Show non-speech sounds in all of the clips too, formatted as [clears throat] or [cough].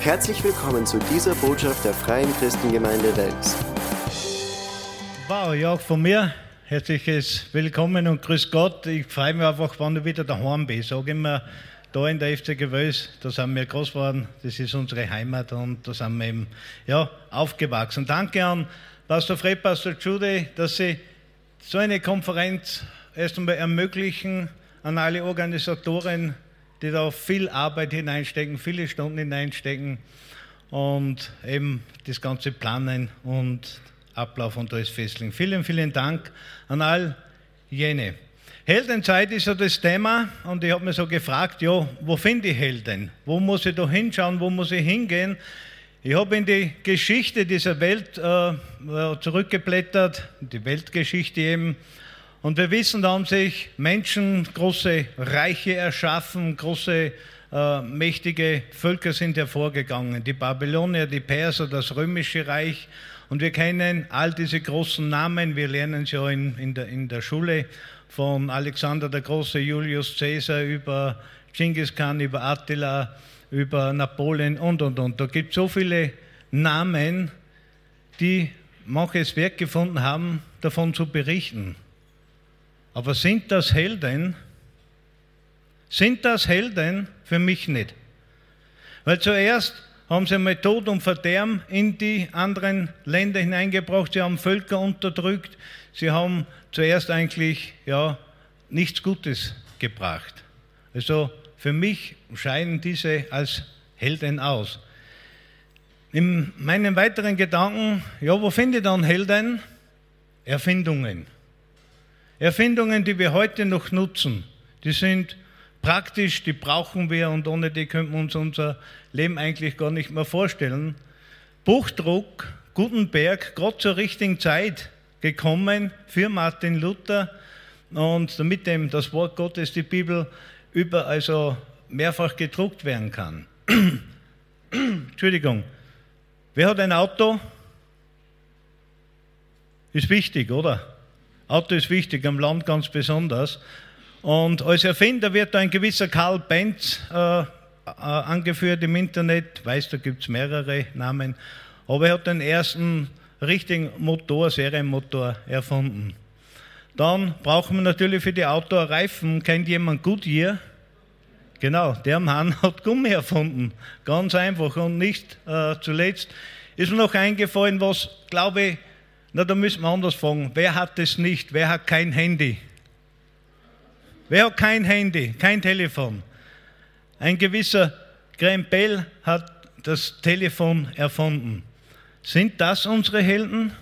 Herzlich willkommen zu dieser Botschaft der Freien Christengemeinde Wels. Wow, ja, auch von mir herzliches Willkommen und Grüß Gott. Ich freue mich einfach, wenn du wieder daheim bist. Ich sage immer, da in der FC Gewös, da sind wir groß geworden, das ist unsere Heimat und da sind wir eben ja, aufgewachsen. Danke an Pastor Fred, Pastor Jude, dass sie so eine Konferenz erst einmal ermöglichen, an alle Organisatoren, die da viel Arbeit hineinstecken, viele Stunden hineinstecken und eben das ganze Planen und Ablauf und alles festlegen. Vielen, vielen Dank an all jene. Heldenzeit ist ja das Thema und ich habe mir so gefragt, ja, wo finde ich Helden? Wo muss ich da hinschauen? Wo muss ich hingehen? Ich habe in die Geschichte dieser Welt äh, zurückgeblättert, die Weltgeschichte eben, und wir wissen, da haben sich Menschen große Reiche erschaffen, große äh, mächtige Völker sind hervorgegangen. Die Babylonier, die Perser, das römische Reich. Und wir kennen all diese großen Namen, wir lernen sie ja in, in, der, in der Schule von Alexander der Große, Julius Caesar über Genghis Khan, über Attila, über Napoleon und, und, und. Da gibt es so viele Namen, die manches Werk gefunden haben, davon zu berichten. Aber sind das Helden? Sind das Helden? Für mich nicht. Weil zuerst haben sie einmal Tod und Verderben in die anderen Länder hineingebracht, sie haben Völker unterdrückt, sie haben zuerst eigentlich ja, nichts Gutes gebracht. Also für mich scheiden diese als Helden aus. In meinen weiteren Gedanken, ja, wo finde ich dann Helden? Erfindungen. Erfindungen, die wir heute noch nutzen, die sind praktisch, die brauchen wir und ohne die könnten wir uns unser Leben eigentlich gar nicht mehr vorstellen. Buchdruck, Gutenberg, gerade zur richtigen Zeit gekommen für Martin Luther und damit dem das Wort Gottes, die Bibel, über, also mehrfach gedruckt werden kann. [clears throat] Entschuldigung. Wer hat ein Auto? Ist wichtig, oder? Auto ist wichtig, am Land ganz besonders. Und als Erfinder wird da ein gewisser Karl Benz äh, äh, angeführt im Internet. Weiß, da gibt es mehrere Namen. Aber er hat den ersten richtigen Motor, Serienmotor erfunden. Dann brauchen wir natürlich für die Autos Reifen. Kennt jemand Goodyear? Genau, der Mann hat Gummi erfunden. Ganz einfach. Und nicht äh, zuletzt ist mir noch eingefallen, was, glaube ich, na, da müssen wir anders fragen. Wer hat es nicht? Wer hat kein Handy? Wer hat kein Handy, kein Telefon? Ein gewisser Graham Bell hat das Telefon erfunden. Sind das unsere Helden?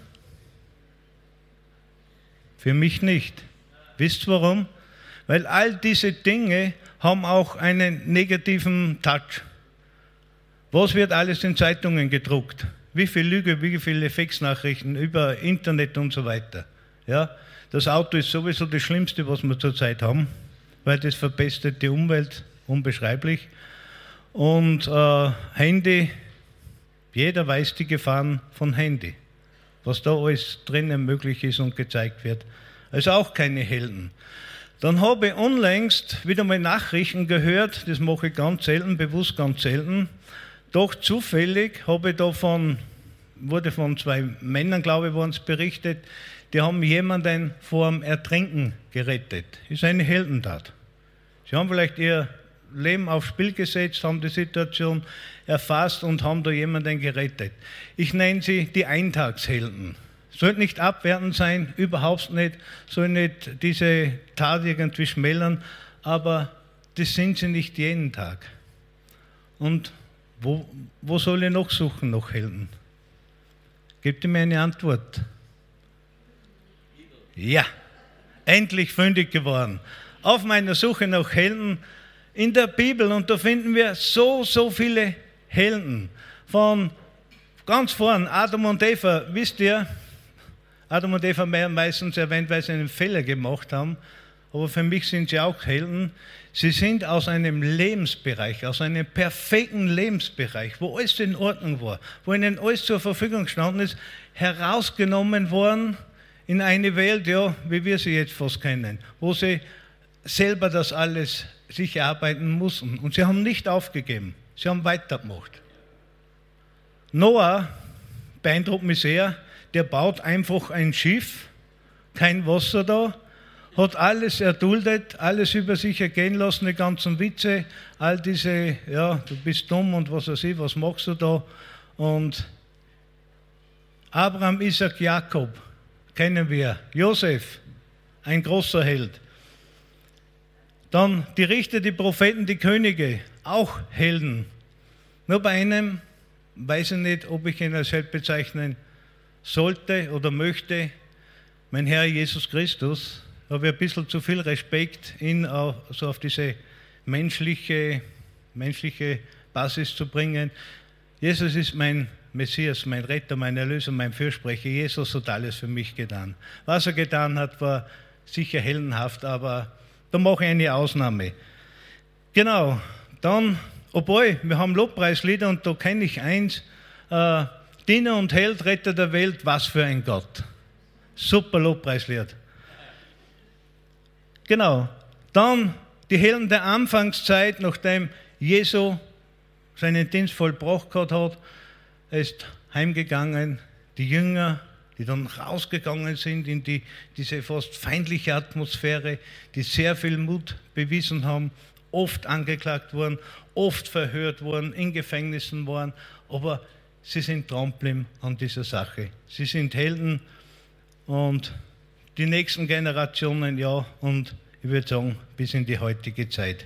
Für mich nicht. Wisst warum? Weil all diese Dinge haben auch einen negativen Touch. Was wird alles in Zeitungen gedruckt? Wie viel Lüge, wie viele Faxnachrichten über Internet und so weiter. Ja? Das Auto ist sowieso das Schlimmste, was wir zurzeit haben, weil das verbessert die Umwelt unbeschreiblich. Und äh, Handy, jeder weiß die Gefahren von Handy, was da alles drinnen möglich ist und gezeigt wird. Also auch keine Helden. Dann habe ich unlängst wieder mal Nachrichten gehört, das mache ich ganz selten, bewusst ganz selten. Doch zufällig habe ich davon, wurde von zwei Männern, glaube ich, wurden es berichtet, die haben jemanden vor dem Ertrinken gerettet. Ist eine Heldentat. Sie haben vielleicht ihr Leben aufs Spiel gesetzt, haben die Situation erfasst und haben da jemanden gerettet. Ich nenne sie die Eintagshelden. Soll nicht abwertend sein, überhaupt nicht, soll nicht diese Tat irgendwie schmälern, aber das sind sie nicht jeden Tag. Und wo, wo soll ich noch suchen, noch Helden? Gebt ihr mir eine Antwort? Ja, endlich fündig geworden. Auf meiner Suche nach Helden in der Bibel und da finden wir so, so viele Helden. Von ganz vorn, Adam und Eva, wisst ihr, Adam und Eva meistens erwähnt, weil sie einen Fehler gemacht haben, aber für mich sind sie auch Helden. Sie sind aus einem Lebensbereich, aus einem perfekten Lebensbereich, wo alles in Ordnung war, wo ihnen alles zur Verfügung gestanden ist, herausgenommen worden in eine Welt, ja, wie wir sie jetzt fast kennen, wo sie selber das alles sich erarbeiten mussten. Und sie haben nicht aufgegeben, sie haben weitergemacht. Noah beeindruckt mich sehr, der baut einfach ein Schiff, kein Wasser da, hat alles erduldet, alles über sich ergehen lassen, die ganzen Witze, all diese, ja, du bist dumm und was weiß ich, was machst du da? Und Abraham, Isaac, Jakob kennen wir, Josef, ein großer Held. Dann die Richter, die Propheten, die Könige, auch Helden. Nur bei einem weiß ich nicht, ob ich ihn als Held bezeichnen sollte oder möchte. Mein Herr Jesus Christus, habe ich ein bisschen zu viel Respekt, ihn auch so auf diese menschliche, menschliche Basis zu bringen. Jesus ist mein Messias, mein Retter, mein Erlöser, mein Fürsprecher. Jesus hat alles für mich getan. Was er getan hat, war sicher heldenhaft, aber da mache ich eine Ausnahme. Genau, dann, obwohl, wir haben Lobpreislieder und da kenne ich eins, äh, Diener und Held, Retter der Welt, was für ein Gott. Super Lobpreislied. Genau. Dann die Helden der Anfangszeit, nachdem Jesu seinen Dienst vollbracht hat, ist heimgegangen. Die Jünger, die dann rausgegangen sind in die, diese fast feindliche Atmosphäre, die sehr viel Mut bewiesen haben, oft angeklagt wurden, oft verhört wurden, in Gefängnissen waren, aber sie sind dran an dieser Sache. Sie sind Helden und die nächsten Generationen, ja, und ich würde sagen, bis in die heutige Zeit.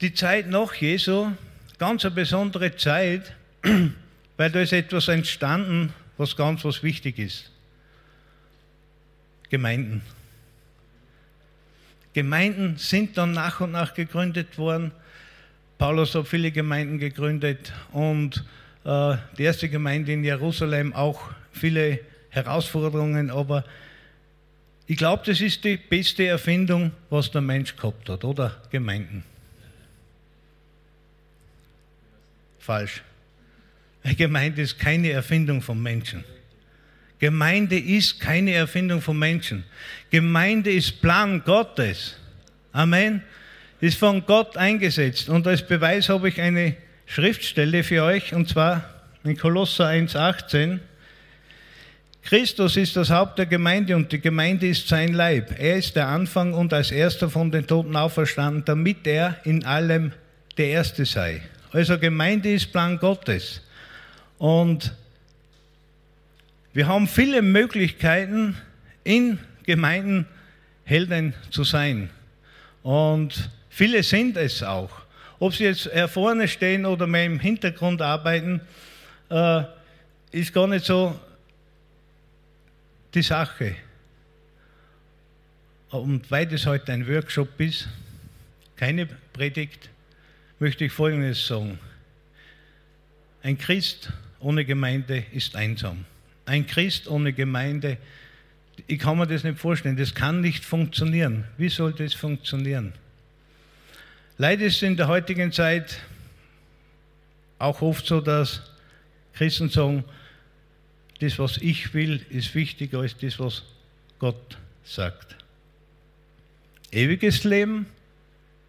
Die Zeit nach Jesu, ganz eine besondere Zeit, [clears throat] weil da ist etwas entstanden, was ganz was wichtig ist. Gemeinden. Gemeinden sind dann nach und nach gegründet worden. Paulus hat viele Gemeinden gegründet und äh, die erste Gemeinde in Jerusalem auch viele Herausforderungen, aber ich glaube, das ist die beste Erfindung, was der Mensch gehabt hat, oder Gemeinden. Falsch. Eine Gemeinde ist keine Erfindung von Menschen. Gemeinde ist keine Erfindung von Menschen. Gemeinde ist Plan Gottes. Amen. Ist von Gott eingesetzt. Und als Beweis habe ich eine Schriftstelle für euch, und zwar in Kolosser 1,18. Christus ist das Haupt der Gemeinde und die Gemeinde ist sein Leib. Er ist der Anfang und als erster von den Toten auferstanden, damit er in allem der Erste sei. Also Gemeinde ist Plan Gottes. Und wir haben viele Möglichkeiten, in Gemeinden Helden zu sein. Und viele sind es auch. Ob sie jetzt vorne stehen oder mehr im Hintergrund arbeiten, äh, ist gar nicht so die Sache. Und weil das heute ein Workshop ist, keine Predigt, möchte ich Folgendes sagen. Ein Christ ohne Gemeinde ist einsam. Ein Christ ohne Gemeinde, ich kann mir das nicht vorstellen, das kann nicht funktionieren. Wie soll das funktionieren? Leider ist es in der heutigen Zeit auch oft so, dass Christen sagen, das, was ich will, ist wichtiger als das, was Gott sagt. Ewiges Leben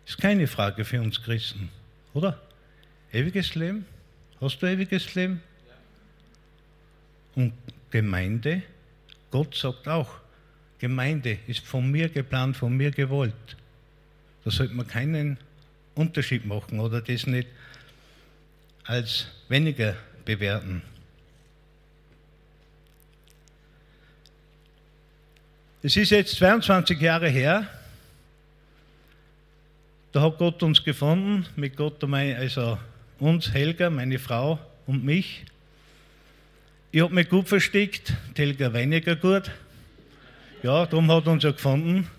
ist keine Frage für uns Christen, oder? Ewiges Leben? Hast du ewiges Leben? Und Gemeinde, Gott sagt auch, Gemeinde ist von mir geplant, von mir gewollt. Da sollte man keinen Unterschied machen oder das nicht als weniger bewerten. Es ist jetzt 22 Jahre her, da hat Gott uns gefunden, mit Gott, also uns, Helga, meine Frau und mich. Ich habe mich gut versteckt, Helga weniger gut. Ja, darum hat er uns ja gefunden.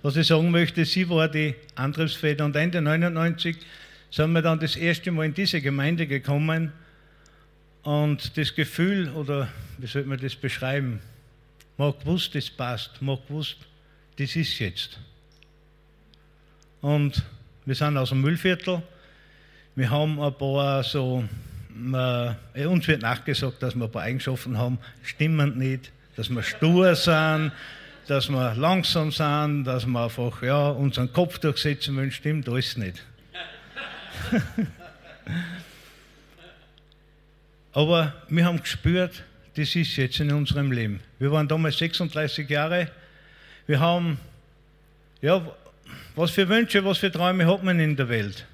Was ich sagen möchte, sie war die Antriebsfeder und Ende 99 sind wir dann das erste Mal in diese Gemeinde gekommen und das Gefühl, oder wie soll man das beschreiben, man hat gewusst, das passt. Man hat gewusst, das ist jetzt. Und wir sind aus dem Müllviertel. Wir haben ein paar so, äh, uns wird nachgesagt, dass wir ein paar Eigenschaften haben, stimmen nicht, dass wir stur sind, dass wir langsam sind, dass wir einfach ja, unseren Kopf durchsetzen wollen, stimmt alles nicht. [laughs] Aber wir haben gespürt, das ist jetzt in unserem Leben. Wir waren damals 36 Jahre. Wir haben, ja, was für Wünsche, was für Träume hat man in der Welt?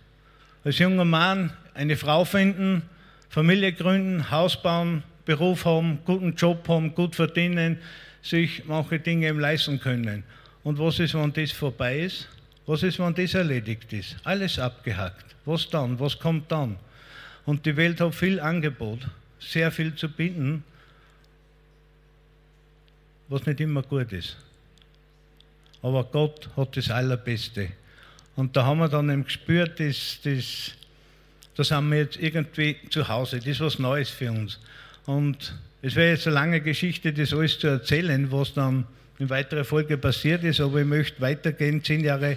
Als junger Mann eine Frau finden, Familie gründen, Haus bauen, Beruf haben, guten Job haben, gut verdienen, sich manche Dinge eben leisten können. Und was ist, wenn das vorbei ist? Was ist, wenn das erledigt ist? Alles abgehackt. Was dann? Was kommt dann? Und die Welt hat viel Angebot, sehr viel zu bieten, was nicht immer gut ist. Aber Gott hat das Allerbeste. Und da haben wir dann eben gespürt, dass, dass, da sind wir jetzt irgendwie zu Hause. Das ist was Neues für uns. Und es wäre jetzt eine lange Geschichte, das alles zu erzählen, was dann in weiterer Folge passiert ist, aber ich möchte weitergehen, zehn Jahre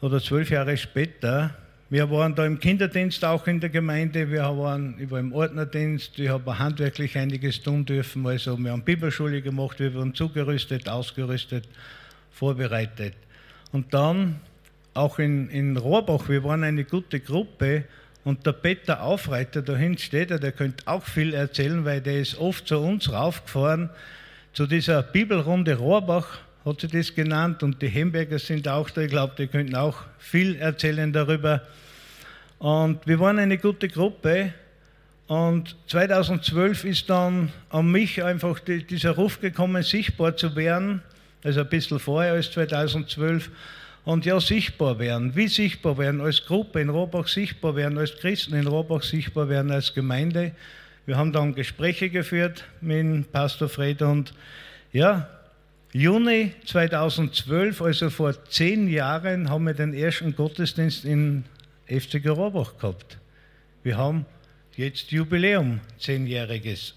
oder zwölf Jahre später. Wir waren da im Kinderdienst auch in der Gemeinde, wir waren, war im Ordnerdienst, ich habe handwerklich einiges tun dürfen, also wir haben Bibelschule gemacht, wir wurden zugerüstet, ausgerüstet, vorbereitet. Und dann auch in, in Rohrbach, wir waren eine gute Gruppe. Und der Peter Aufreiter, da hinten steht er, der könnte auch viel erzählen, weil der ist oft zu uns raufgefahren, zu dieser Bibelrunde Rohrbach hat sie das genannt und die Hemberger sind auch da. Ich glaube, die könnten auch viel erzählen darüber. Und wir waren eine gute Gruppe. Und 2012 ist dann an mich einfach dieser Ruf gekommen, sichtbar zu werden. Also ein bisschen vorher als 2012. Und ja, sichtbar werden. Wie sichtbar werden? Als Gruppe in Robach sichtbar werden, als Christen in Robach sichtbar werden, als Gemeinde. Wir haben dann Gespräche geführt mit Pastor Fred und ja, Juni 2012, also vor zehn Jahren, haben wir den ersten Gottesdienst in FC Robach gehabt. Wir haben jetzt Jubiläum, zehnjähriges.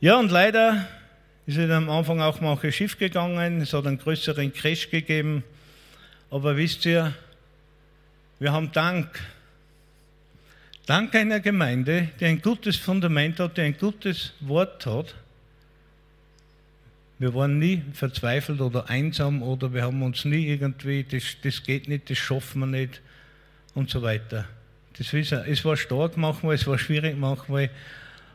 Ja, und leider ist es am Anfang auch manche Schiff gegangen, es hat einen größeren Crash gegeben. Aber wisst ihr, wir haben Dank. Dank einer Gemeinde, die ein gutes Fundament hat, die ein gutes Wort hat, wir waren nie verzweifelt oder einsam oder wir haben uns nie irgendwie, das, das geht nicht, das schaffen wir nicht und so weiter. Das ist, es war stark manchmal, es war schwierig manchmal,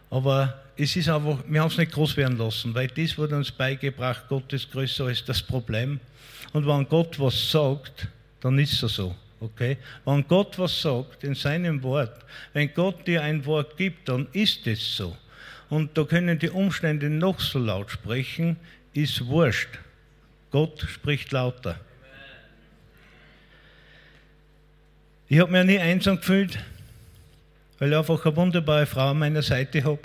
aber es ist einfach, wir haben es nicht groß werden lassen, weil das wurde uns beigebracht, Gott ist größer als das Problem. Und wenn Gott was sagt, dann ist es so. Okay? Wenn Gott was sagt in seinem Wort, wenn Gott dir ein Wort gibt, dann ist es so. Und da können die Umstände noch so laut sprechen, ist wurscht. Gott spricht lauter. Ich habe mich nie einsam gefühlt, weil ich einfach eine wunderbare Frau an meiner Seite habe.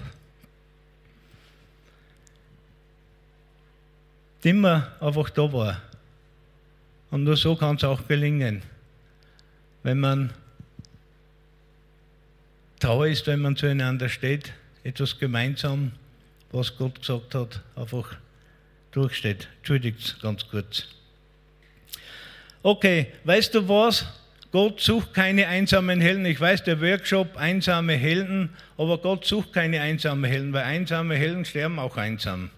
Die immer einfach da war. Und nur so kann es auch gelingen. Wenn man trauer ist, wenn man zueinander steht, etwas gemeinsam, was Gott gesagt hat, einfach durchsteht. Entschuldigt ganz kurz. Okay, weißt du was? Gott sucht keine einsamen Helden. Ich weiß, der Workshop einsame Helden, aber Gott sucht keine einsamen Helden, weil einsame Helden sterben auch einsam.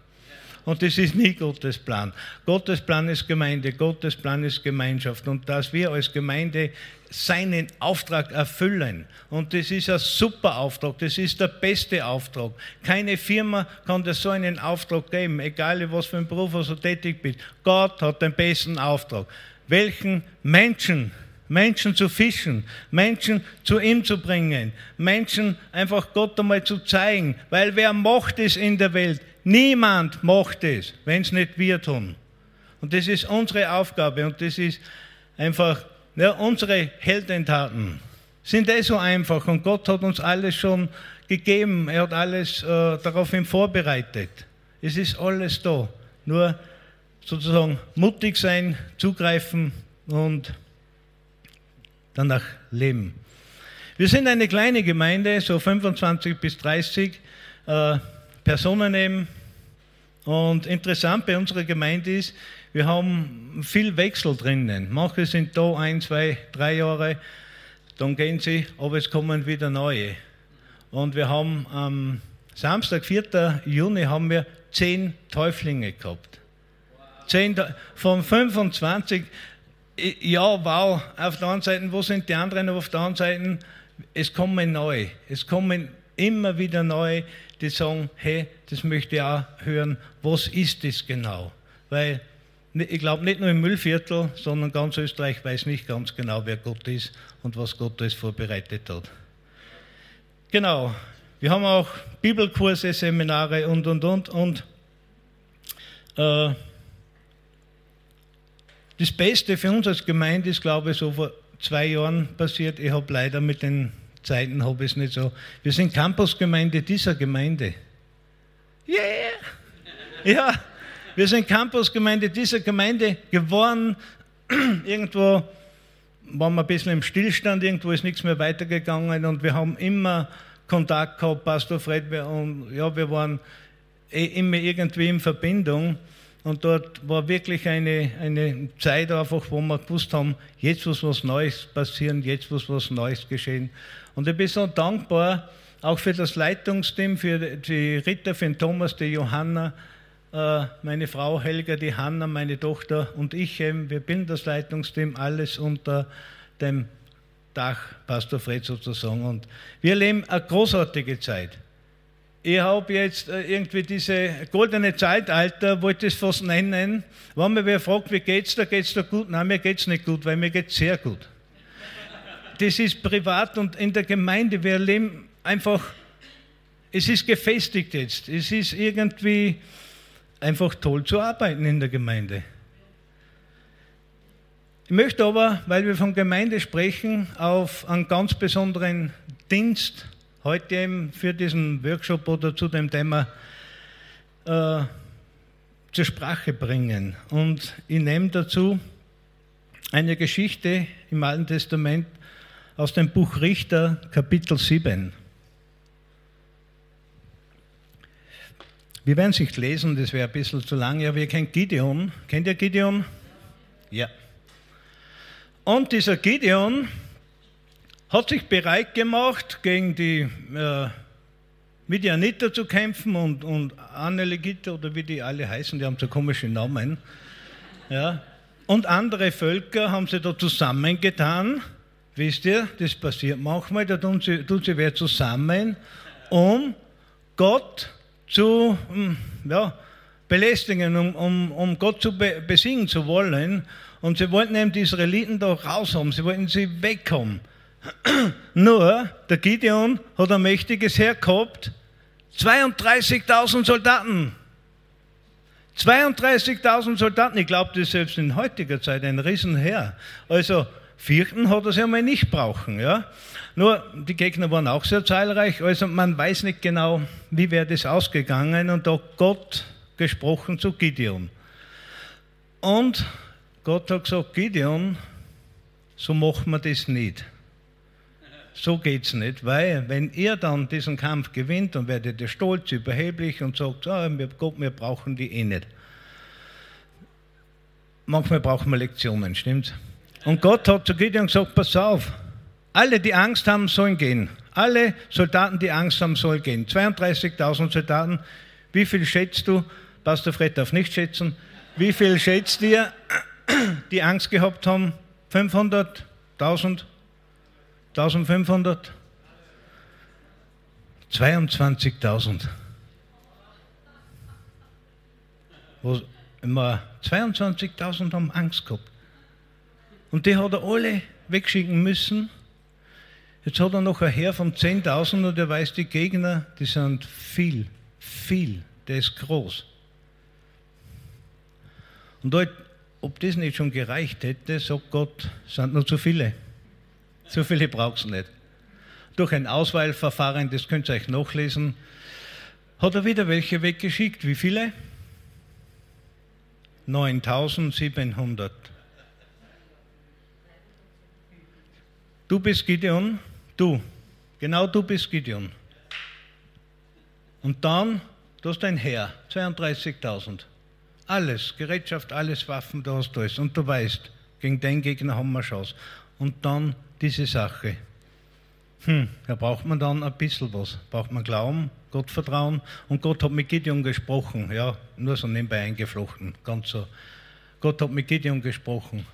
Und das ist nie Gottes Plan. Gottes Plan ist Gemeinde, Gottes Plan ist Gemeinschaft. Und dass wir als Gemeinde seinen Auftrag erfüllen. Und das ist ein super Auftrag, das ist der beste Auftrag. Keine Firma kann dir so einen Auftrag geben, egal in was für ein Beruf du tätig bist. Gott hat den besten Auftrag. Welchen Menschen Menschen zu fischen, Menschen zu ihm zu bringen, Menschen einfach Gott einmal zu zeigen, weil wer macht es in der Welt? Niemand macht es, wenn es nicht wir tun. Und das ist unsere Aufgabe und das ist einfach ja, unsere Heldentaten. Sind eh so einfach und Gott hat uns alles schon gegeben. Er hat alles äh, daraufhin vorbereitet. Es ist alles da. Nur sozusagen mutig sein, zugreifen und danach leben. Wir sind eine kleine Gemeinde, so 25 bis 30 äh, Personen eben. Und interessant bei unserer Gemeinde ist, wir haben viel Wechsel drinnen. Manche sind da ein, zwei, drei Jahre, dann gehen sie, aber es kommen wieder neue. Und wir haben am Samstag, 4. Juni, haben wir zehn Täuflinge gehabt. Zehn, von 25, ja, wow, auf der einen Seite, wo sind die anderen, aber auf der anderen Seite, es kommen neu, es kommen immer wieder neu, die sagen, hey, das möchte ich auch hören, was ist das genau? Weil ich glaube, nicht nur im Müllviertel, sondern ganz Österreich weiß nicht ganz genau, wer Gott ist und was Gott alles vorbereitet hat. Genau, wir haben auch Bibelkurse, Seminare und, und, und. Und äh, das Beste für uns als Gemeinde ist, glaube ich, so vor zwei Jahren passiert. Ich habe leider mit den Zeiten habe ich es nicht so. Wir sind Campusgemeinde dieser Gemeinde. Yeah! Ja, wir sind Campusgemeinde dieser Gemeinde geworden. [clears throat] Irgendwo waren wir ein bisschen im Stillstand, irgendwo ist nichts mehr weitergegangen und wir haben immer Kontakt gehabt, Pastor Fred, und ja, wir waren eh immer irgendwie in Verbindung. Und dort war wirklich eine, eine Zeit einfach, wo wir gewusst haben, jetzt muss was Neues passieren, jetzt muss was Neues geschehen. Und ich bin so dankbar, auch für das Leitungsteam, für die Ritter, für den Thomas, die Johanna, meine Frau Helga, die Hanna, meine Tochter und ich eben, wir bilden das Leitungsteam, alles unter dem Dach Pastor Fred sozusagen. Und wir leben eine großartige Zeit ich habe jetzt äh, irgendwie diese goldene Zeitalter, wollte ich es fast nennen. Wenn mir wer fragt, wie geht's da, geht's da gut? Nein, mir geht's nicht gut, weil mir geht's sehr gut. Das ist privat und in der Gemeinde, wir leben einfach, es ist gefestigt jetzt. Es ist irgendwie einfach toll zu arbeiten in der Gemeinde. Ich möchte aber, weil wir von Gemeinde sprechen, auf einen ganz besonderen Dienst heute eben für diesen Workshop oder zu dem Thema äh, zur Sprache bringen. Und ich nehme dazu eine Geschichte im Alten Testament aus dem Buch Richter, Kapitel 7. Wir werden es nicht lesen, das wäre ein bisschen zu lang, aber ihr kennt Gideon. Kennt ihr Gideon? Ja. Und dieser Gideon hat sich bereit gemacht, gegen die äh, Midianiter zu kämpfen und, und Anelegiter oder wie die alle heißen, die haben so komische Namen. Ja. Und andere Völker haben sie da zusammengetan. Wisst ihr, das passiert manchmal, da tun sie, tun sie wer zusammen, um Gott zu hm, ja, belästigen, um, um, um Gott zu be besiegen zu wollen. Und sie wollten eben die Israeliten da raus haben, sie wollten sie wegkommen. [clears throat] Nur, der Gideon hat ein mächtiges Heer gehabt, 32.000 Soldaten. 32.000 Soldaten, ich glaube, das ist selbst in heutiger Zeit ein Riesenheer. Also, vierten hat er sie einmal nicht brauchen. Ja? Nur, die Gegner waren auch sehr zahlreich, also man weiß nicht genau, wie wäre das ausgegangen und da hat Gott gesprochen zu Gideon. Und Gott hat gesagt, Gideon, so machen wir das nicht so geht es nicht, weil wenn ihr dann diesen Kampf gewinnt, dann werdet ihr stolz, überheblich und sagt, oh, Gott, wir brauchen die eh nicht. Manchmal brauchen wir Lektionen, stimmt's? Und Gott hat zu Gideon gesagt, pass auf, alle, die Angst haben, sollen gehen. Alle Soldaten, die Angst haben, sollen gehen. 32.000 Soldaten. Wie viel schätzt du? Pastor Fred darf nicht schätzen. Wie viel schätzt ihr, [clears throat] die Angst gehabt haben? 500.000? 1500? 22.000. Immer 22.000 haben Angst gehabt. Und die hat er alle wegschicken müssen. Jetzt hat er noch ein Heer von 10.000 und er weiß, die Gegner, die sind viel, viel, der ist groß. Und dort, ob das nicht schon gereicht hätte, sagt Gott, sind nur zu viele. So viele braucht es nicht. Durch ein Auswahlverfahren, das könnt ihr euch nachlesen, hat er wieder welche weggeschickt. Wie viele? 9700. Du bist Gideon, du, genau du bist Gideon. Und dann, du hast ein Heer, 32.000. Alles, Gerätschaft, alles Waffen, du hast alles. Und du weißt, gegen den Gegner haben wir Chance. Und dann diese Sache. Hm, da braucht man dann ein bisschen was. Braucht man Glauben, Gottvertrauen. Und Gott hat mit Gideon gesprochen. Ja, nur so nebenbei eingeflochten. Ganz so. Gott hat mit Gideon gesprochen.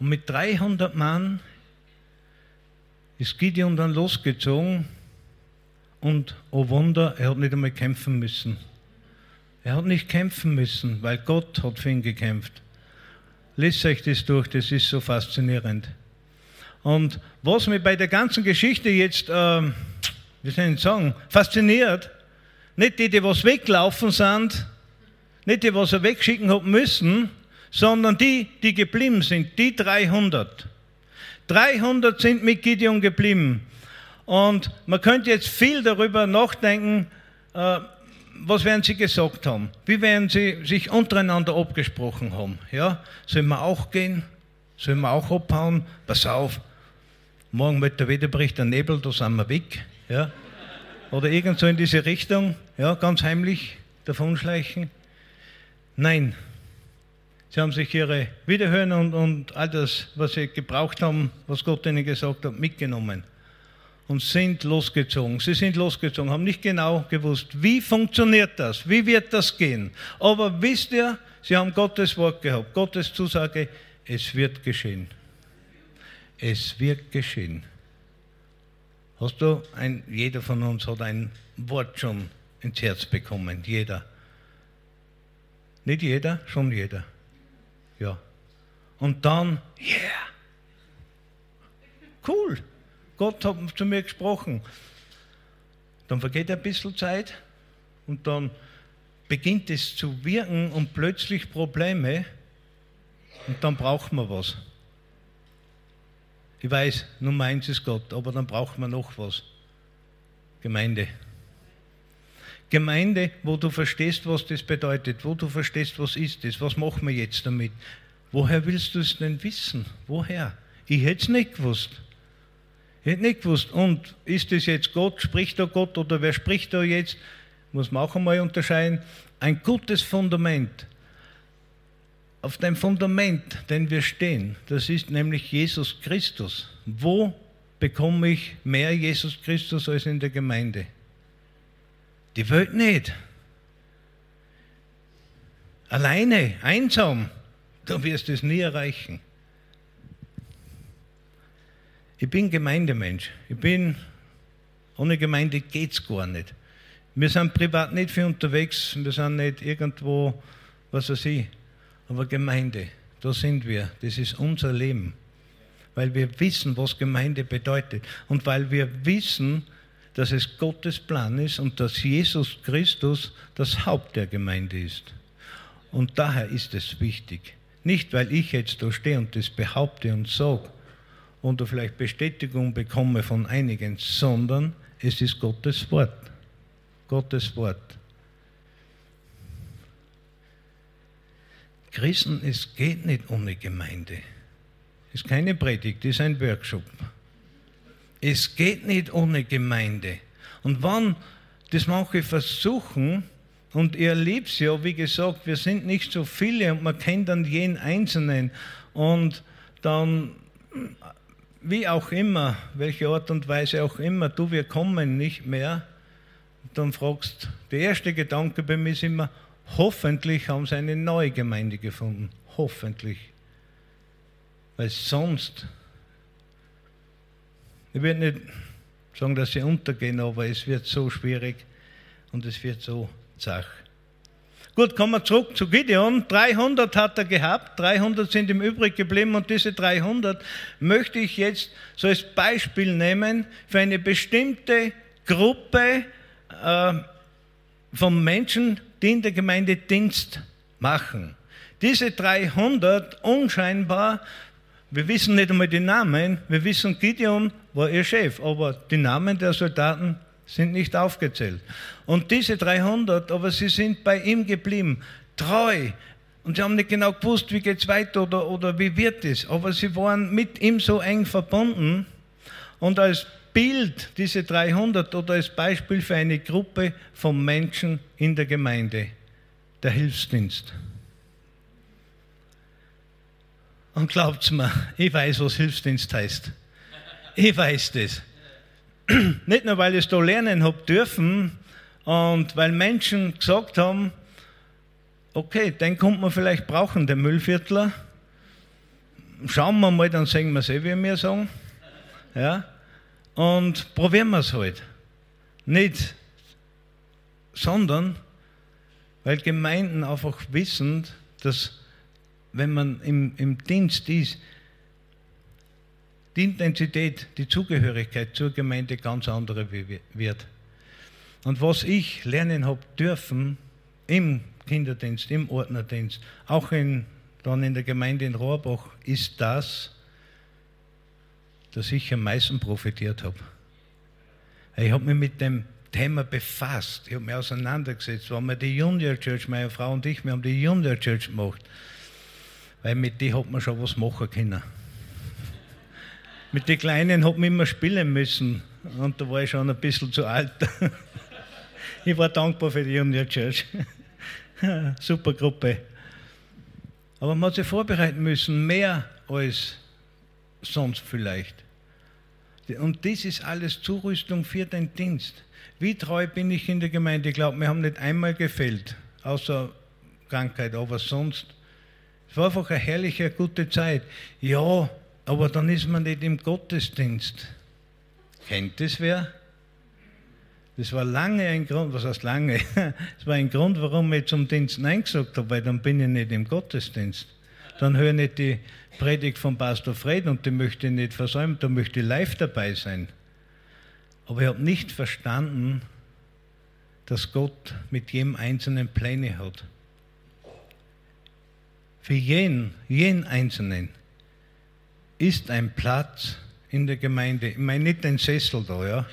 Und mit 300 Mann ist Gideon dann losgezogen und, oh Wunder, er hat nicht einmal kämpfen müssen. Er hat nicht kämpfen müssen, weil Gott hat für ihn gekämpft. Lest euch das durch, das ist so faszinierend. Und was mich bei der ganzen Geschichte jetzt, äh, wie soll ich sagen, fasziniert, nicht die, die was weglaufen sind, nicht die, was er wegschicken hat müssen, sondern die, die geblieben sind, die 300. 300 sind mit Gideon geblieben. Und man könnte jetzt viel darüber nachdenken, äh, was werden sie gesagt haben? Wie werden sie sich untereinander abgesprochen haben? Ja, sollen wir auch gehen? Sollen wir auch abhauen? Pass auf, morgen wird der Wetterbericht der Nebel, da sind wir weg. Ja? Oder irgend so in diese Richtung, ja, ganz heimlich davonschleichen. Nein, sie haben sich ihre Wiederhören und, und all das, was sie gebraucht haben, was Gott ihnen gesagt hat, mitgenommen und sind losgezogen. Sie sind losgezogen, haben nicht genau gewusst, wie funktioniert das, wie wird das gehen. Aber wisst ihr, sie haben Gottes Wort gehabt, Gottes Zusage, es wird geschehen. Es wird geschehen. Hast du, ein, jeder von uns hat ein Wort schon ins Herz bekommen, jeder. Nicht jeder, schon jeder. Ja. Und dann, yeah. Cool. Gott hat zu mir gesprochen. Dann vergeht ein bisschen Zeit und dann beginnt es zu wirken und plötzlich Probleme und dann braucht man was. Ich weiß, Nummer eins ist Gott, aber dann braucht man noch was. Gemeinde. Gemeinde, wo du verstehst, was das bedeutet, wo du verstehst, was ist das, was machen wir jetzt damit. Woher willst du es denn wissen? Woher? Ich hätte es nicht gewusst. Ich hätte nicht gewusst. Und ist das jetzt Gott? Spricht da Gott oder wer spricht da jetzt? Muss man auch einmal unterscheiden. Ein gutes Fundament. Auf dem Fundament, den wir stehen, das ist nämlich Jesus Christus. Wo bekomme ich mehr Jesus Christus als in der Gemeinde? Die Welt nicht. Alleine, einsam, du wirst es nie erreichen. Ich bin Gemeindemensch. Ich bin, ohne Gemeinde geht es gar nicht. Wir sind privat nicht viel unterwegs, wir sind nicht irgendwo, was weiß ich, aber Gemeinde, da sind wir. Das ist unser Leben. Weil wir wissen, was Gemeinde bedeutet. Und weil wir wissen, dass es Gottes Plan ist und dass Jesus Christus das Haupt der Gemeinde ist. Und daher ist es wichtig. Nicht, weil ich jetzt da stehe und das behaupte und sage, und du vielleicht Bestätigung bekomme von einigen, sondern es ist Gottes Wort. Gottes Wort. Christen, es geht nicht ohne Gemeinde. Es ist keine Predigt, es ist ein Workshop. Es geht nicht ohne Gemeinde. Und wann das manche versuchen, und ihr erlebt es ja, wie gesagt, wir sind nicht so viele und man kennt dann jeden Einzelnen. Und dann wie auch immer, welche Art und Weise auch immer, du, wir kommen nicht mehr, dann fragst, der erste Gedanke bei mir ist immer, hoffentlich haben sie eine neue Gemeinde gefunden. Hoffentlich. Weil sonst, ich will nicht sagen, dass sie untergehen, aber es wird so schwierig und es wird so zach. Gut, kommen wir zurück zu Gideon. 300 hat er gehabt, 300 sind ihm übrig geblieben und diese 300 möchte ich jetzt so als Beispiel nehmen für eine bestimmte Gruppe äh, von Menschen, die in der Gemeinde Dienst machen. Diese 300 unscheinbar, wir wissen nicht einmal die Namen, wir wissen, Gideon war ihr Chef, aber die Namen der Soldaten sind nicht aufgezählt. Und diese 300, aber sie sind bei ihm geblieben, treu. Und sie haben nicht genau gewusst, wie geht es weiter oder, oder wie wird es. Aber sie waren mit ihm so eng verbunden. Und als Bild, diese 300 oder als Beispiel für eine Gruppe von Menschen in der Gemeinde, der Hilfsdienst. Und glaubt's mir, ich weiß, was Hilfsdienst heißt. Ich weiß das. [clears throat] Nicht nur, weil ich es da lernen habe dürfen und weil Menschen gesagt haben, okay, den kommt man vielleicht brauchen, den Müllviertler. Schauen wir mal, dann sehen wir es eh, wie wir sagen. Ja? Und probieren wir es halt. Nicht, sondern weil Gemeinden einfach wissen, dass wenn man im, im Dienst ist, die Intensität, die Zugehörigkeit zur Gemeinde ganz andere wird. Und was ich lernen habe dürfen im Kinderdienst, im Ordnerdienst, auch in, dann in der Gemeinde in Rohrbach, ist das, dass ich am meisten profitiert habe. Ich habe mich mit dem Thema befasst, ich habe mich auseinandergesetzt, wir haben die Junior Church, meine Frau und ich, wir haben die Junior Church gemacht, weil mit die hat man schon was machen können. Mit den Kleinen hat man immer spielen müssen und da war ich schon ein bisschen zu alt. [laughs] ich war dankbar für die Junior Church. [laughs] Super Gruppe. Aber man hat sich vorbereiten müssen, mehr als sonst vielleicht. Und das ist alles Zurüstung für den Dienst. Wie treu bin ich in der Gemeinde? Ich glaube, wir haben nicht einmal gefällt, außer Krankheit, aber sonst. Es war einfach eine herrliche, gute Zeit. Ja, aber dann ist man nicht im Gottesdienst. Kennt das wer? Das war lange ein Grund, was heißt lange? [laughs] Das war ein Grund, warum ich zum Dienst Nein gesagt habe, weil dann bin ich nicht im Gottesdienst. Dann höre ich nicht die Predigt von Pastor Fred und die möchte ich nicht versäumen, da möchte ich live dabei sein. Aber ich habe nicht verstanden, dass Gott mit jedem Einzelnen Pläne hat. Für jeden, jeden Einzelnen ist ein Platz in der Gemeinde. Ich meine nicht ein Sessel da, ja.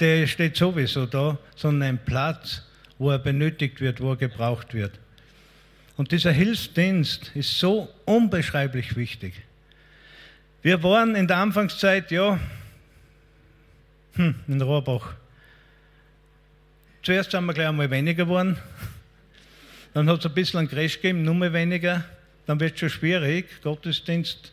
Der steht sowieso da, sondern ein Platz, wo er benötigt wird, wo er gebraucht wird. Und dieser Hilfsdienst ist so unbeschreiblich wichtig. Wir waren in der Anfangszeit, ja, hm, in Rohrbach. Zuerst sind wir gleich einmal weniger geworden. Dann hat es ein bisschen einen Crash gegeben, nur mehr weniger. Dann wird es schon schwierig, Gottesdienst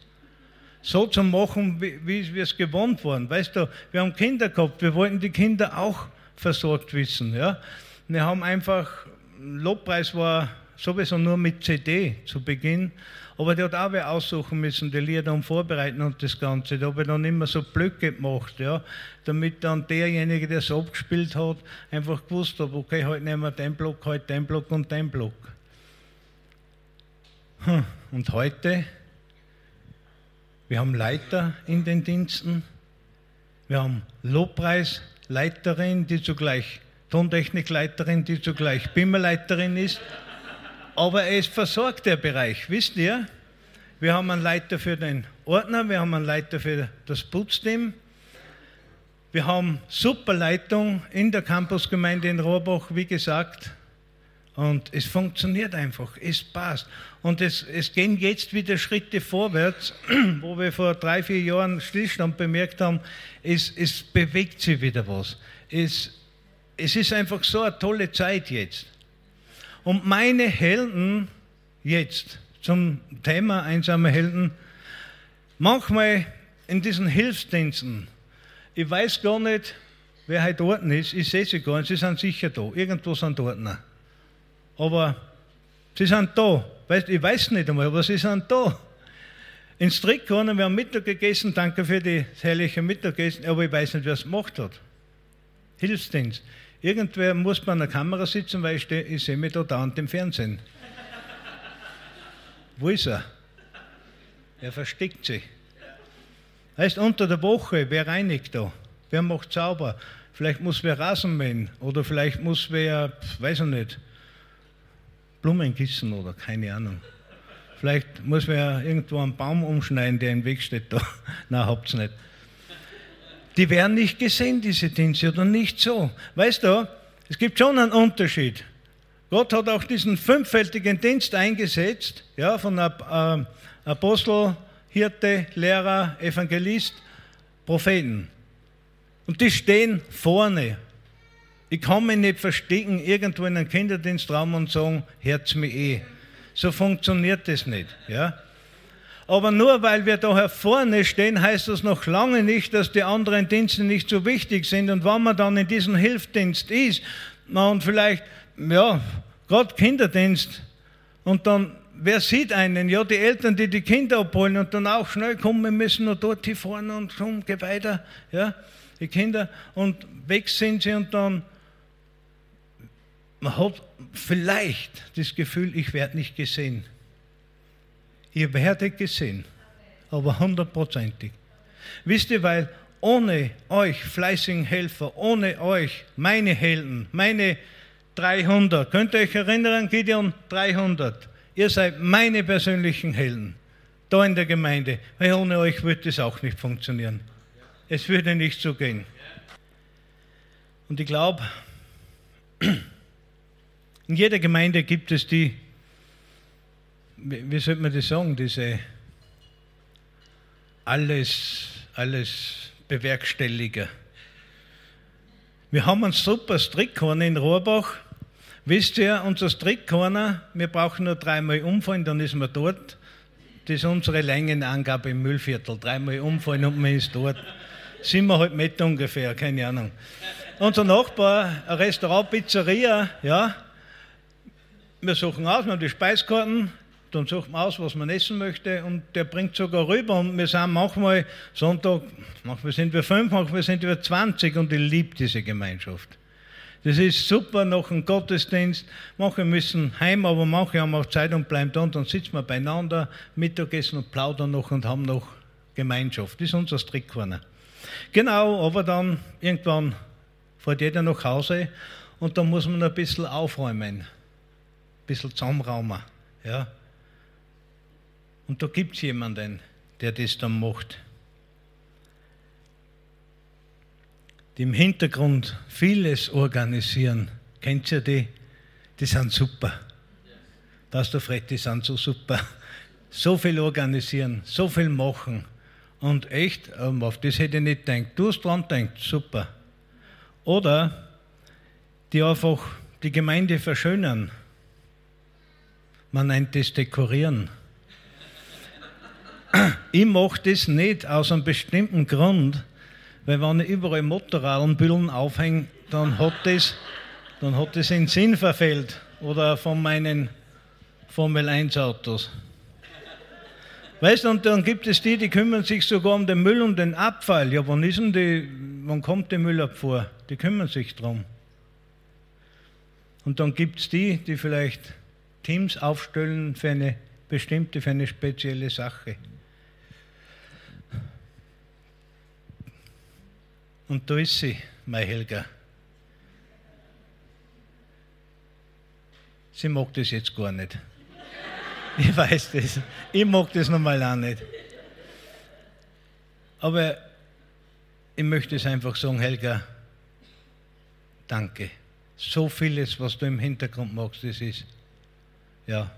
so zu machen, wie, wie wir es gewohnt waren. Weißt du, wir haben Kinder gehabt, wir wollten die Kinder auch versorgt wissen. Ja? Wir haben einfach, Lobpreis war sowieso nur mit CD zu Beginn, aber der hat auch wer aussuchen müssen, die Lieder und vorbereiten und das Ganze. Da habe ich dann immer so Blöcke gemacht, ja, damit dann derjenige, der es abgespielt hat, einfach gewusst hat, okay, heute nehmen wir den Block, heute den Block und den Block. Hm, und heute wir haben Leiter in den Diensten. Wir haben Lobpreisleiterin, die zugleich Tontechnikleiterin, die zugleich Bimmerleiterin ist. Aber es versorgt der Bereich, wisst ihr? Wir haben einen Leiter für den Ordner, wir haben einen Leiter für das Putzteam. Wir haben super Leitung in der Campusgemeinde in Rohrbach, wie gesagt. Und es funktioniert einfach, es passt. Und es, es gehen jetzt wieder Schritte vorwärts, [clears throat] wo wir vor drei, vier Jahren Stillstand bemerkt haben, es, es bewegt sich wieder was. Es, es ist einfach so eine tolle Zeit jetzt. Und meine Helden jetzt zum Thema einsame Helden, manchmal in diesen Hilfsdiensten, ich weiß gar nicht, wer heute dort ist, ich sehe sie gar nicht, sie sind sicher da, irgendwo sind dort. Aber sie sind da. Ich weiß nicht einmal, aber sie sind da. In Strickhorn, wir haben Mittag gegessen, danke für das herrliche Mittagessen, aber ich weiß nicht, wer es gemacht hat. Hilfsdienst. Irgendwer muss bei einer Kamera sitzen, weil ich, ich sehe mich da dauernd im Fernsehen. Wo ist er? Er versteckt sich. Heißt, unter der Woche, wer reinigt da? Wer macht sauber? Vielleicht muss wer Rasen mähen oder vielleicht muss wer, weiß ich nicht, Blumen gießen oder keine Ahnung. Vielleicht muss ja irgendwo einen Baum umschneiden, der im Weg steht da. [laughs] Na, habt's nicht. Die werden nicht gesehen, diese Dienste, oder nicht so. Weißt du, es gibt schon einen Unterschied. Gott hat auch diesen fünffältigen Dienst eingesetzt, ja, von äh, Apostel, Hirte, Lehrer, Evangelist, Propheten. Und die stehen vorne ich kann mich nicht verstecken irgendwo in einem Kinderdienstraum und sagen, hört's mir eh. So funktioniert das nicht. Ja? Aber nur weil wir da vorne stehen, heißt das noch lange nicht, dass die anderen Dienste nicht so wichtig sind. Und wenn man dann in diesem Hilfsdienst ist, und vielleicht, ja, gerade Kinderdienst, und dann, wer sieht einen? Ja, die Eltern, die die Kinder abholen und dann auch schnell kommen müssen und dort vorne und komm, geh weiter. Ja? die Kinder, und weg sind sie und dann, man hat vielleicht das Gefühl, ich werde nicht gesehen. Ihr werdet gesehen, aber hundertprozentig. Wisst ihr, weil ohne euch fleißigen Helfer, ohne euch, meine Helden, meine 300, könnt ihr euch erinnern, Gideon 300, ihr seid meine persönlichen Helden da in der Gemeinde, weil ohne euch würde es auch nicht funktionieren. Es würde nicht so gehen. Und ich glaube, [clears throat] in jeder Gemeinde gibt es die, wie sollte man das sagen, diese alles, alles Bewerkstelliger. Wir haben einen super Strickkorn in Rohrbach. Wisst ihr, unser Strickkorner, wir brauchen nur dreimal umfallen, dann ist man dort. Das ist unsere Längenangabe im Müllviertel. Dreimal umfallen und man ist dort. Siebeneinhalb Meter ungefähr, keine Ahnung. Unser Nachbar, ein Restaurant, Pizzeria, ja. Wir suchen aus, wir haben die Speiskarten, dann sucht man aus, was man essen möchte und der bringt sogar rüber und wir sind manchmal Sonntag, manchmal sind wir fünf, manchmal sind wir 20 und ich liebe diese Gemeinschaft. Das ist super nach dem Gottesdienst. Manche müssen heim, aber manche haben auch Zeit und bleiben da und dann sitzen wir beieinander, Mittagessen und plaudern noch und haben noch Gemeinschaft. Das ist unser Strickkorner. Genau, aber dann irgendwann fährt jeder nach Hause und dann muss man ein bisschen aufräumen, ein bisschen zusammenraumen. Ja. Und da gibt es jemanden, der das dann macht. Die im Hintergrund vieles organisieren. Kennt ihr die? Die sind super. Pastor Fred, die sind so super. So viel organisieren, so viel machen. Und echt, ähm, auf das hätte ich nicht gedacht. Du hast dran gedacht, super. Oder die einfach die Gemeinde verschönern. Man nennt das Dekorieren. Ich mache das nicht aus einem bestimmten Grund, weil wenn ich überall Motorradbüllen aufhänge, dann hat das, dann hat das den Sinn verfehlt. Oder von meinen Formel 1 Autos. Weißt du, und dann gibt es die, die kümmern sich sogar um den Müll und den Abfall. Ja, wann ist denn die, wann kommt der Müllabfuhr? Die kümmern sich drum. Und dann gibt es die, die vielleicht Teams aufstellen für eine bestimmte, für eine spezielle Sache. Und da ist sie, meine Helga. Sie mag das jetzt gar nicht. Ich weiß das. Ich mag das normal auch nicht. Aber ich möchte es einfach sagen, Helga, danke. So vieles, was du im Hintergrund machst, das ist, ja,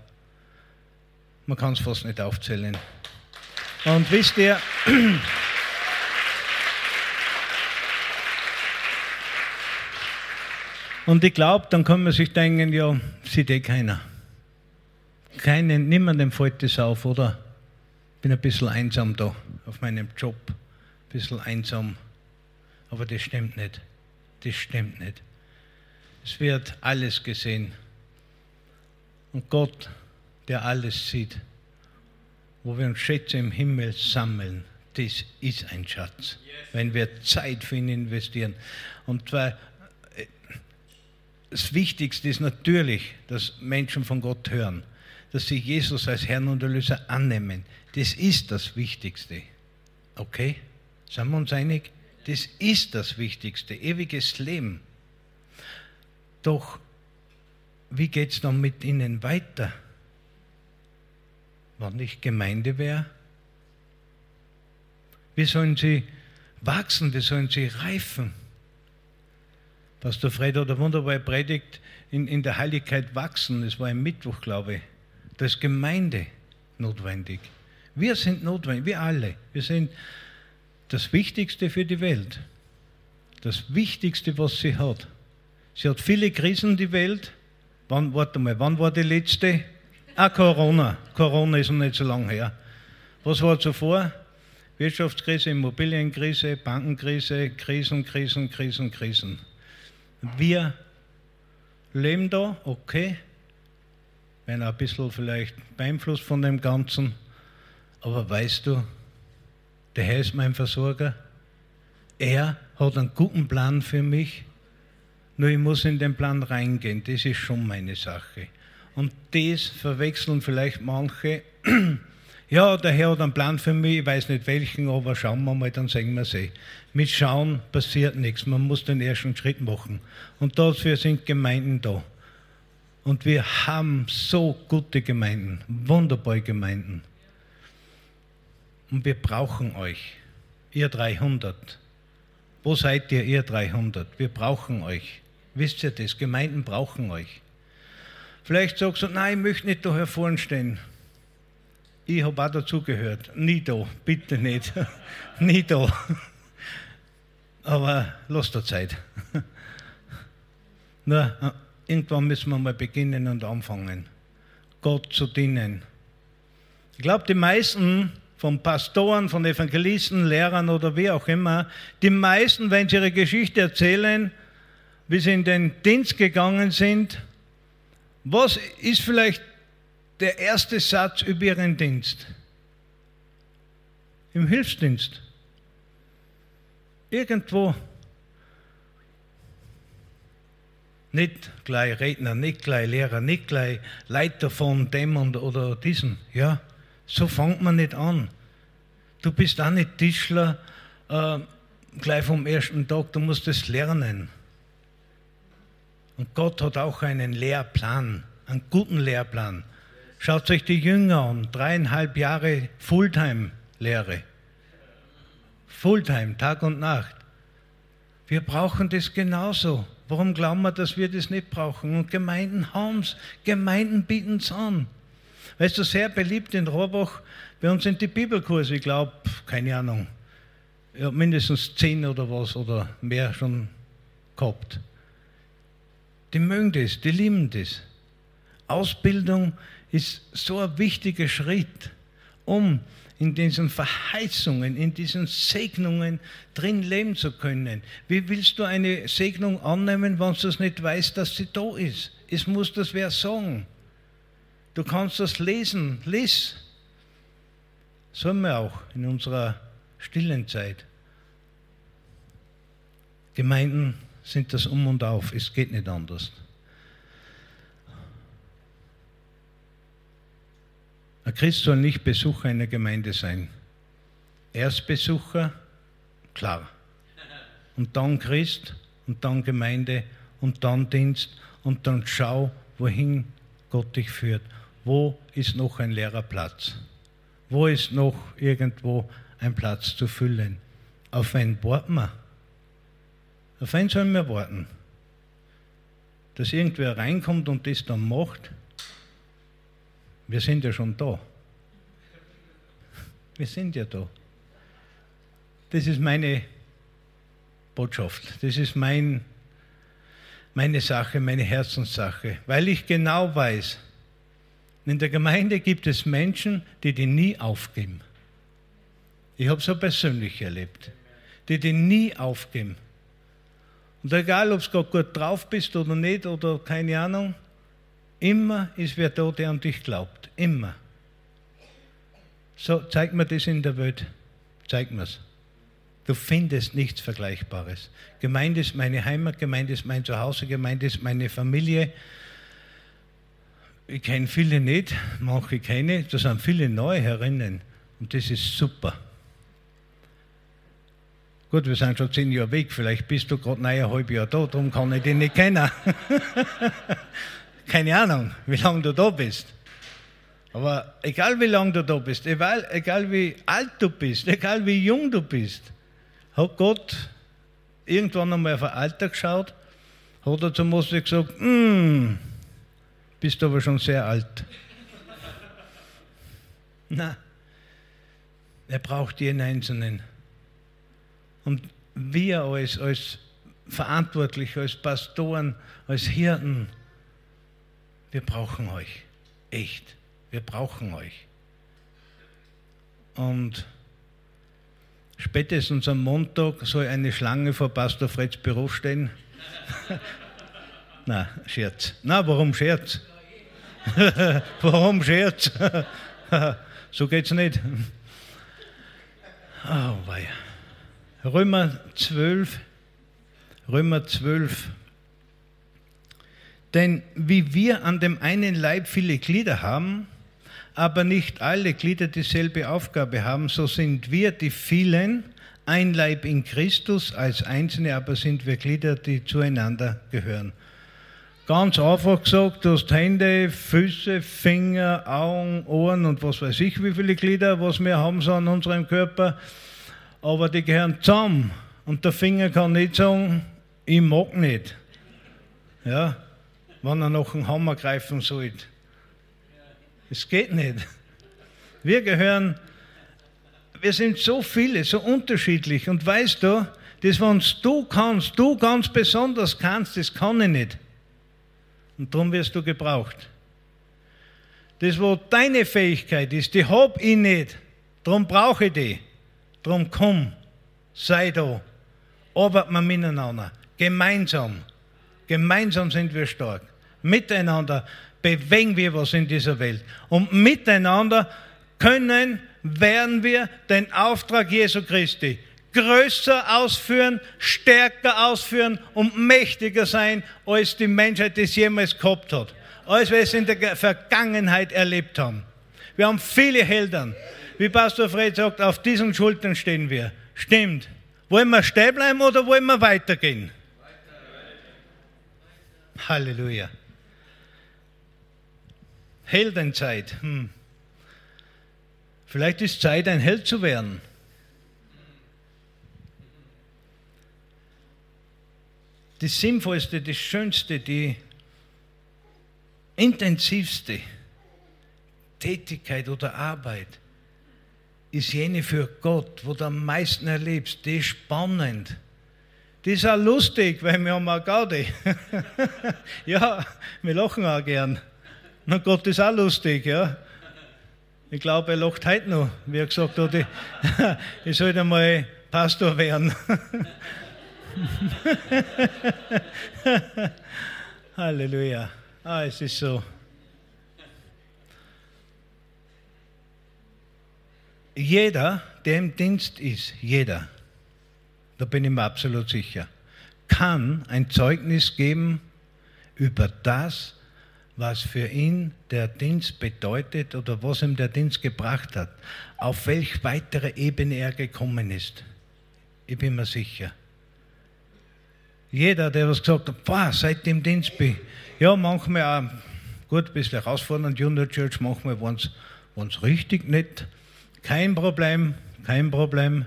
man kann es fast nicht aufzählen. Und wisst ihr, [clears throat] Und ich glaube, dann kann man sich denken, ja, sieht eh keiner. Keinen, niemandem fällt das auf, oder? Ich bin ein bisschen einsam da auf meinem Job. Ein bisschen einsam. Aber das stimmt nicht. Das stimmt nicht. Es wird alles gesehen. Und Gott, der alles sieht, wo wir uns Schätze im Himmel sammeln, das ist ein Schatz, wenn wir Zeit für ihn investieren. Und zwar das Wichtigste ist natürlich, dass Menschen von Gott hören, dass sie Jesus als Herrn und Erlöser annehmen. Das ist das Wichtigste. Okay? Sind wir uns einig? Das ist das Wichtigste, ewiges Leben. Doch wie geht es dann mit ihnen weiter? Wenn nicht Gemeinde wäre? Wie sollen sie wachsen? Wie sollen sie reifen? Pastor Fred hat eine wunderbare Predigt in, in der Heiligkeit wachsen. Es war ein Mittwoch, glaube ich. Da ist Gemeinde notwendig. Wir sind notwendig, wir alle. Wir sind das Wichtigste für die Welt. Das Wichtigste, was sie hat. Sie hat viele Krisen, die Welt. Wann, warte mal, wann war die letzte? Ah, Corona. Corona ist noch nicht so lange her. Was war zuvor? Wirtschaftskrise, Immobilienkrise, Bankenkrise, Krisen, Krisen, Krisen, Krisen. Wir leben da, okay, werden ein bisschen vielleicht beeinflusst von dem Ganzen, aber weißt du, der Herr ist mein Versorger. Er hat einen guten Plan für mich. Nur ich muss in den Plan reingehen. Das ist schon meine Sache. Und das verwechseln vielleicht manche. Ja, der Herr hat einen Plan für mich, ich weiß nicht welchen, aber schauen wir mal, dann sehen wir es eh. Mit Schauen passiert nichts, man muss den ersten Schritt machen. Und dafür sind Gemeinden da. Und wir haben so gute Gemeinden, wunderbare Gemeinden. Und wir brauchen euch, ihr 300. Wo seid ihr, ihr 300? Wir brauchen euch. Wisst ihr das? Gemeinden brauchen euch. Vielleicht sagst du, nein, ich möchte nicht da hervorn stehen. Ich habe auch dazugehört. Nie da, bitte nicht. [laughs] Nie da. Aber lass der Zeit. [laughs] Äh, irgendwann müssen wir mal beginnen und anfangen, Gott zu dienen. Ich glaube, die meisten von Pastoren, von Evangelisten, Lehrern oder wie auch immer, die meisten, wenn sie ihre Geschichte erzählen, wie sie in den Dienst gegangen sind, was ist vielleicht der erste Satz über ihren Dienst. Im Hilfsdienst. Irgendwo. Nicht gleich Redner, nicht gleich Lehrer, nicht gleich Leiter von dem und, oder diesem. Ja, so fängt man nicht an. Du bist auch nicht Tischler äh, gleich vom ersten Tag, du musst es lernen. Und Gott hat auch einen Lehrplan, einen guten Lehrplan. Schaut euch die Jünger an, dreieinhalb Jahre Fulltime-Lehre. Fulltime, Tag und Nacht. Wir brauchen das genauso. Warum glauben wir, dass wir das nicht brauchen? Und Gemeinden haben es, Gemeinden bieten es an. Weißt du, sehr beliebt in Rohrbach, bei uns sind die Bibelkurse, ich glaube, keine Ahnung, ja, mindestens zehn oder was oder mehr schon gehabt. Die mögen das, die lieben das. Ausbildung ist so ein wichtiger Schritt, um in diesen Verheißungen, in diesen Segnungen drin leben zu können. Wie willst du eine Segnung annehmen, wenn du es nicht weißt, dass sie da ist? Es muss das wer sagen. Du kannst das lesen, lies. Sollen wir auch in unserer stillen Zeit. Gemeinden sind das um und auf, es geht nicht anders. Ein Christ soll nicht Besucher einer Gemeinde sein. Erst Besucher, klar. Und dann Christ und dann Gemeinde und dann Dienst und dann schau, wohin Gott dich führt. Wo ist noch ein leerer Platz? Wo ist noch irgendwo ein Platz zu füllen? Auf wen warten wir? Auf wen sollen wir warten? Dass irgendwer reinkommt und das dann macht? Wir sind ja schon da. Wir sind ja da. Das ist meine Botschaft. Das ist mein, meine Sache, meine Herzenssache. Weil ich genau weiß, in der Gemeinde gibt es Menschen, die die nie aufgeben. Ich habe so persönlich erlebt, die die nie aufgeben. Und egal, ob du gut drauf bist oder nicht oder keine Ahnung, Immer ist wer da, der an dich glaubt. Immer. So, zeig mir das in der Welt. Zeig mir's. Du findest nichts Vergleichbares. Gemeinde ist meine Heimat, Gemeinde ist mein Zuhause, Gemeinde ist meine Familie. Ich kenne viele nicht, manche kenne, da sind viele neue herinnen und das ist super. Gut, wir sind schon zehn Jahre weg, vielleicht bist du gerade ein halb Jahr da, darum kann ich dich nicht kennen. [laughs] keine Ahnung, wie lange du da bist. Aber egal wie lange du da bist, egal, egal wie alt du bist, egal wie jung du bist, hat Gott irgendwann einmal auf ein Alter geschaut, hat er zu Mose gesagt, hm, bist aber schon sehr alt. [laughs] Na, er braucht jeden Einzelnen. Und wir als, als Verantwortliche, als Pastoren, als Hirten, wir brauchen euch. Echt. Wir brauchen euch. Und spätestens am Montag soll eine Schlange vor Pastor Freds Büro stehen. [laughs] Na, Scherz. Na, warum Scherz? [laughs] warum Scherz? [laughs] so geht's nicht. Oh, weia. Römer 12, Römer 12. Denn wie wir an dem einen Leib viele Glieder haben, aber nicht alle Glieder dieselbe Aufgabe haben, so sind wir die vielen ein Leib in Christus, als Einzelne aber sind wir Glieder, die zueinander gehören. Ganz einfach gesagt, du hast Hände, Füße, Finger, Augen, Ohren und was weiß ich, wie viele Glieder, was wir haben so an unserem Körper. Aber die gehören zusammen. Und der Finger kann nicht sagen, ich mag nicht. Ja, wenn er noch einen Hammer greifen sollte. Es geht nicht. Wir gehören, wir sind so viele, so unterschiedlich. Und weißt du, das, was du kannst, du ganz besonders kannst, das kann ich nicht. Und darum wirst du gebraucht. Das, wo deine Fähigkeit ist, die habe ich nicht. Darum brauche ich die. Darum komm, sei da. Arbeiten wir miteinander. Gemeinsam. Gemeinsam sind wir stark. Miteinander bewegen wir was in dieser Welt. Und miteinander können, werden wir den Auftrag Jesu Christi größer ausführen, stärker ausführen und mächtiger sein, als die Menschheit das jemals gehabt hat. Als wir es in der Vergangenheit erlebt haben. Wir haben viele Helden. Wie Pastor Fred sagt, auf diesen Schultern stehen wir. Stimmt. Wollen wir stehen bleiben oder wollen wir weitergehen? Halleluja. Heldenzeit. Hm. Vielleicht ist Zeit, ein Held zu werden. die sinnvollste, die schönste, die intensivste Tätigkeit oder Arbeit ist jene für Gott, wo du am meisten erlebst. Die ist spannend. Die ist auch lustig, weil wir haben auch Gaudi. [laughs] ja, wir lachen auch gern. Na Gott ist auch lustig, ja. Ich glaube, er lacht heute noch, wie er gesagt hat, ich, [laughs] ich sollte einmal Pastor werden. [laughs] Halleluja. Ah, es ist so. Jeder, der im Dienst ist, jeder, da bin ich mir absolut sicher, kann ein Zeugnis geben über das, was für ihn der Dienst bedeutet oder was ihm der Dienst gebracht hat, auf welch weitere Ebene er gekommen ist. Ich bin mir sicher. Jeder, der was gesagt hat, boah, seit dem Dienst bin ja, manchmal auch, gut, ein bisschen herausfordernd, Junior Church, manchmal waren es richtig nett. Kein Problem, kein Problem,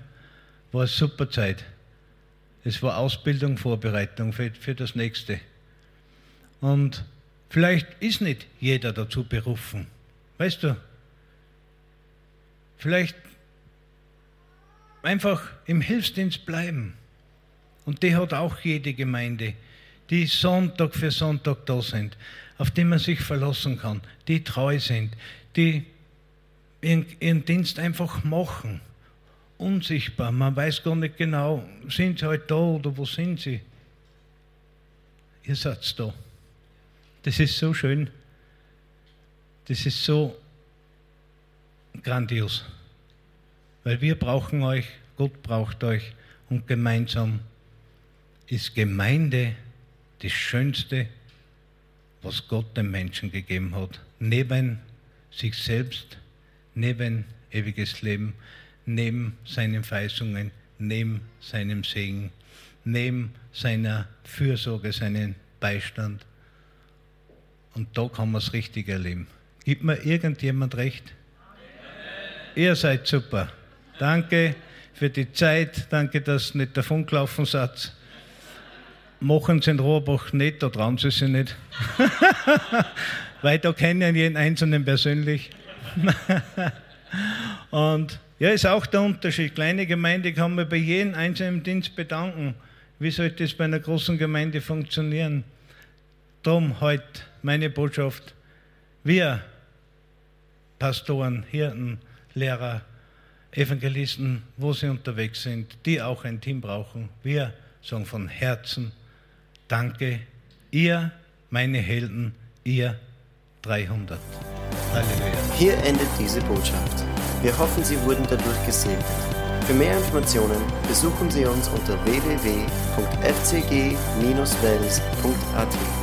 war eine super Zeit. Es war Ausbildung, Vorbereitung für, für das Nächste. Und vielleicht ist nicht jeder dazu berufen. Weißt du, vielleicht einfach im Hilfsdienst bleiben. Und die hat auch jede Gemeinde, die Sonntag für Sonntag da sind, auf die man sich verlassen kann, die treu sind, die ihren, ihren Dienst einfach machen. Unsichtbar, man weiß gar nicht genau, sind sie heute halt da oder wo sind sie? Ihr seid da. Das ist so schön. Das ist so grandios. Weil wir brauchen euch, Gott braucht euch und gemeinsam ist Gemeinde das Schönste, was Gott dem Menschen gegeben hat. Neben sich selbst, neben ewiges Leben, neben seinen Verheißungen, neben seinem Segen, neben seiner Fürsorge, seinen Beistand. Und da kann man es richtig erleben. Gibt mir irgendjemand recht? Amen. Ihr seid super. Danke für die Zeit. Danke, dass nicht davon gelaufen seid machen sie in Rohrbach nicht, da trauen sie sich nicht. [laughs] Weil da kennen jeden Einzelnen persönlich. [laughs] Und ja, ist auch der Unterschied. Kleine Gemeinde kann man bei jedem einzelnen Dienst bedanken. Wie soll das bei einer großen Gemeinde funktionieren? Darum heute meine Botschaft. Wir, Pastoren, Hirten, Lehrer, Evangelisten, wo sie unterwegs sind, die auch ein Team brauchen, wir sagen von Herzen Danke, ihr, meine Helden, ihr 300. Halleluja. Hier endet diese Botschaft. Wir hoffen, Sie wurden dadurch gesegnet. Für mehr Informationen besuchen Sie uns unter www.fcg-wells.at.